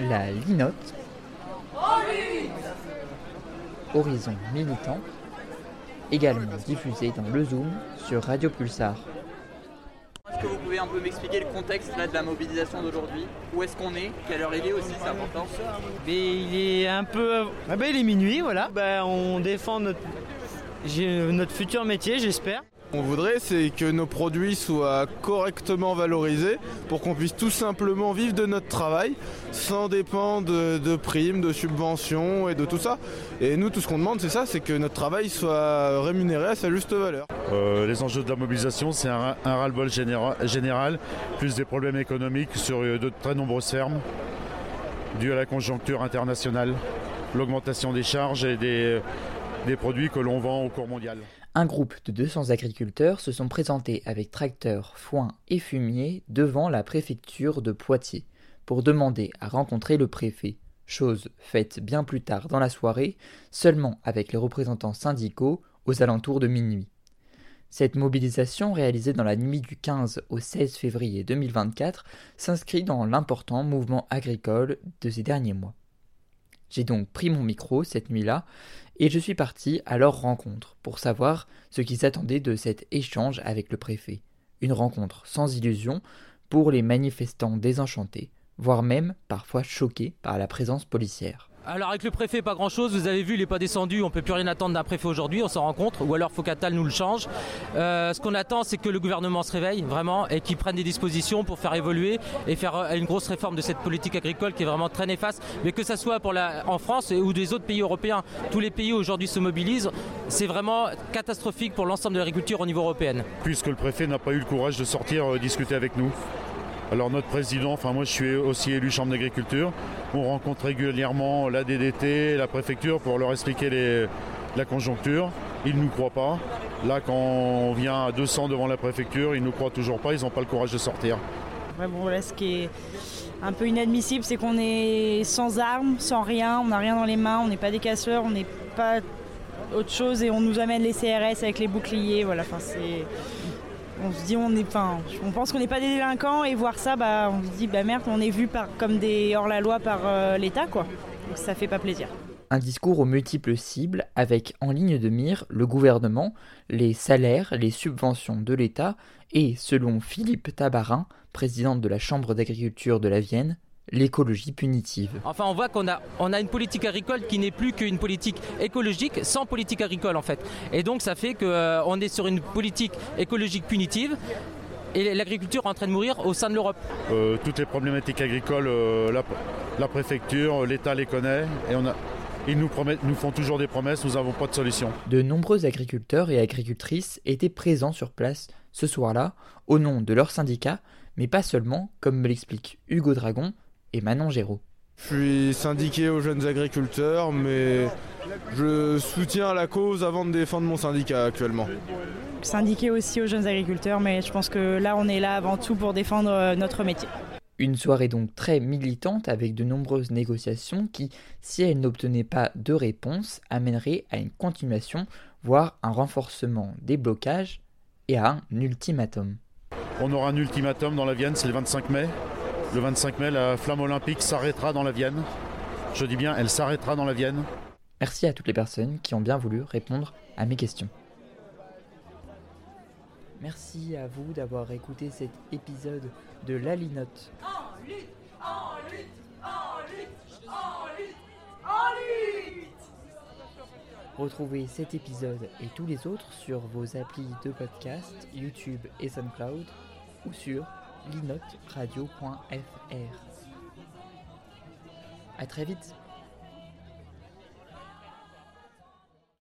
La Linote, Horizon Militant, également diffusé dans le Zoom sur Radio Pulsar. Est-ce que vous pouvez un peu m'expliquer le contexte là, de la mobilisation d'aujourd'hui? Où est-ce qu'on est? Quelle heure il est aussi, c'est important Mais il est un peu. Ah bah il est minuit, voilà. Bah, on défend notre, notre futur métier, j'espère. On voudrait, c'est que nos produits soient correctement valorisés pour qu'on puisse tout simplement vivre de notre travail sans dépendre de, primes, de subventions et de tout ça. Et nous, tout ce qu'on demande, c'est ça, c'est que notre travail soit rémunéré à sa juste valeur. Euh, les enjeux de la mobilisation, c'est un, ras-le-bol généra- général, plus des problèmes économiques sur euh, de très nombreuses fermes, dus à la conjoncture internationale, l'augmentation des charges et des, des produits que l'on vend au cours mondial. Un groupe de 200 agriculteurs se sont présentés avec tracteurs, foin et fumier devant la préfecture de Poitiers pour demander à rencontrer le préfet, chose faite bien plus tard dans la soirée, seulement avec les représentants syndicaux aux alentours de minuit. Cette mobilisation réalisée dans la nuit du 15 au 16 février 2024 s'inscrit dans l'important mouvement agricole de ces derniers mois. J'ai donc pris mon micro cette nuit-là et je suis parti à leur rencontre pour savoir ce qu'ils attendaient de cet échange avec le préfet. Une rencontre sans illusion pour les manifestants désenchantés, voire même parfois choqués par la présence policière. Alors avec le préfet pas grand chose, vous avez vu il n'est pas descendu, on peut plus rien attendre d'un préfet aujourd'hui, on s'en rencontre, ou alors faut qu'Attal nous le change. Euh, ce qu'on attend c'est que le gouvernement se réveille vraiment et qu'il prenne des dispositions pour faire évoluer et faire euh, une grosse réforme de cette politique agricole qui est vraiment très néfaste, mais que ça soit en France ou des autres pays européens. Tous les pays aujourd'hui se mobilisent, c'est vraiment catastrophique pour l'ensemble de l'agriculture au niveau européen. Puisque le préfet n'a pas eu le courage de sortir euh, discuter avec nous. Alors notre président, enfin moi je suis aussi élu chambre d'agriculture, on rencontre régulièrement la DDT, la préfecture pour leur expliquer la conjoncture. Ils ne nous croient pas. Là quand on vient à 200 devant la préfecture, ils ne nous croient toujours pas, ils n'ont pas le courage de sortir. Bon, voilà, ce qui est un peu inadmissible, c'est qu'on est sans armes, sans rien, on n'a rien dans les mains, on n'est pas des casseurs, on n'est pas autre chose et on nous amène les CRS avec les boucliers. Voilà, enfin, c'est. On se dit, on est, on pense qu'on n'est pas des délinquants et voir ça, bah, on se dit, bah merde, on est vu par, comme des hors-la-loi par euh, l'État, quoi. Donc ça fait pas plaisir. Un discours aux multiples cibles avec en ligne de mire le gouvernement, les salaires, les subventions de l'État et, selon Philippe Tabarin, présidente de la Chambre d'agriculture de la Vienne, l'écologie punitive. Enfin, on voit qu'on a, on a une politique agricole qui n'est plus qu'une politique écologique sans politique agricole en fait. Et donc ça fait qu'on est sur une politique écologique punitive et l'agriculture est en train de mourir au sein de l'Europe. Euh, toutes les problématiques agricoles, euh, la, la préfecture, l'État les connaît et on a, ils nous, promettent, nous font toujours des promesses, nous n'avons pas de solution. De nombreux agriculteurs et agricultrices étaient présents sur place ce soir-là, au nom de leur syndicat, mais pas seulement, comme me l'explique Hugo Dragon et Manon Géraud. Je suis syndiqué aux jeunes agriculteurs, mais je soutiens la cause avant de défendre mon syndicat actuellement. Syndiqué aussi aux jeunes agriculteurs, mais je pense que là, on est là avant tout pour défendre euh, notre métier. Une soirée donc très militante avec de nombreuses négociations qui, si elles n'obtenaient pas de réponse, amèneraient à une continuation, voire un renforcement des blocages et à un ultimatum. On aura un ultimatum dans la Vienne, c'est le 25 mai. Le 25 mai, la flamme olympique s'arrêtera dans la Vienne. Je dis bien, elle s'arrêtera dans la Vienne. Merci à toutes les personnes qui ont bien voulu répondre à mes questions. Merci à vous d'avoir écouté cet épisode de La Linotte. En lutte, en lutte, en lutte, en lutte, en lutte Retrouvez cet épisode et tous les autres sur vos applis de podcast, YouTube et SoundCloud ou sur linotteradio.fr. A très vite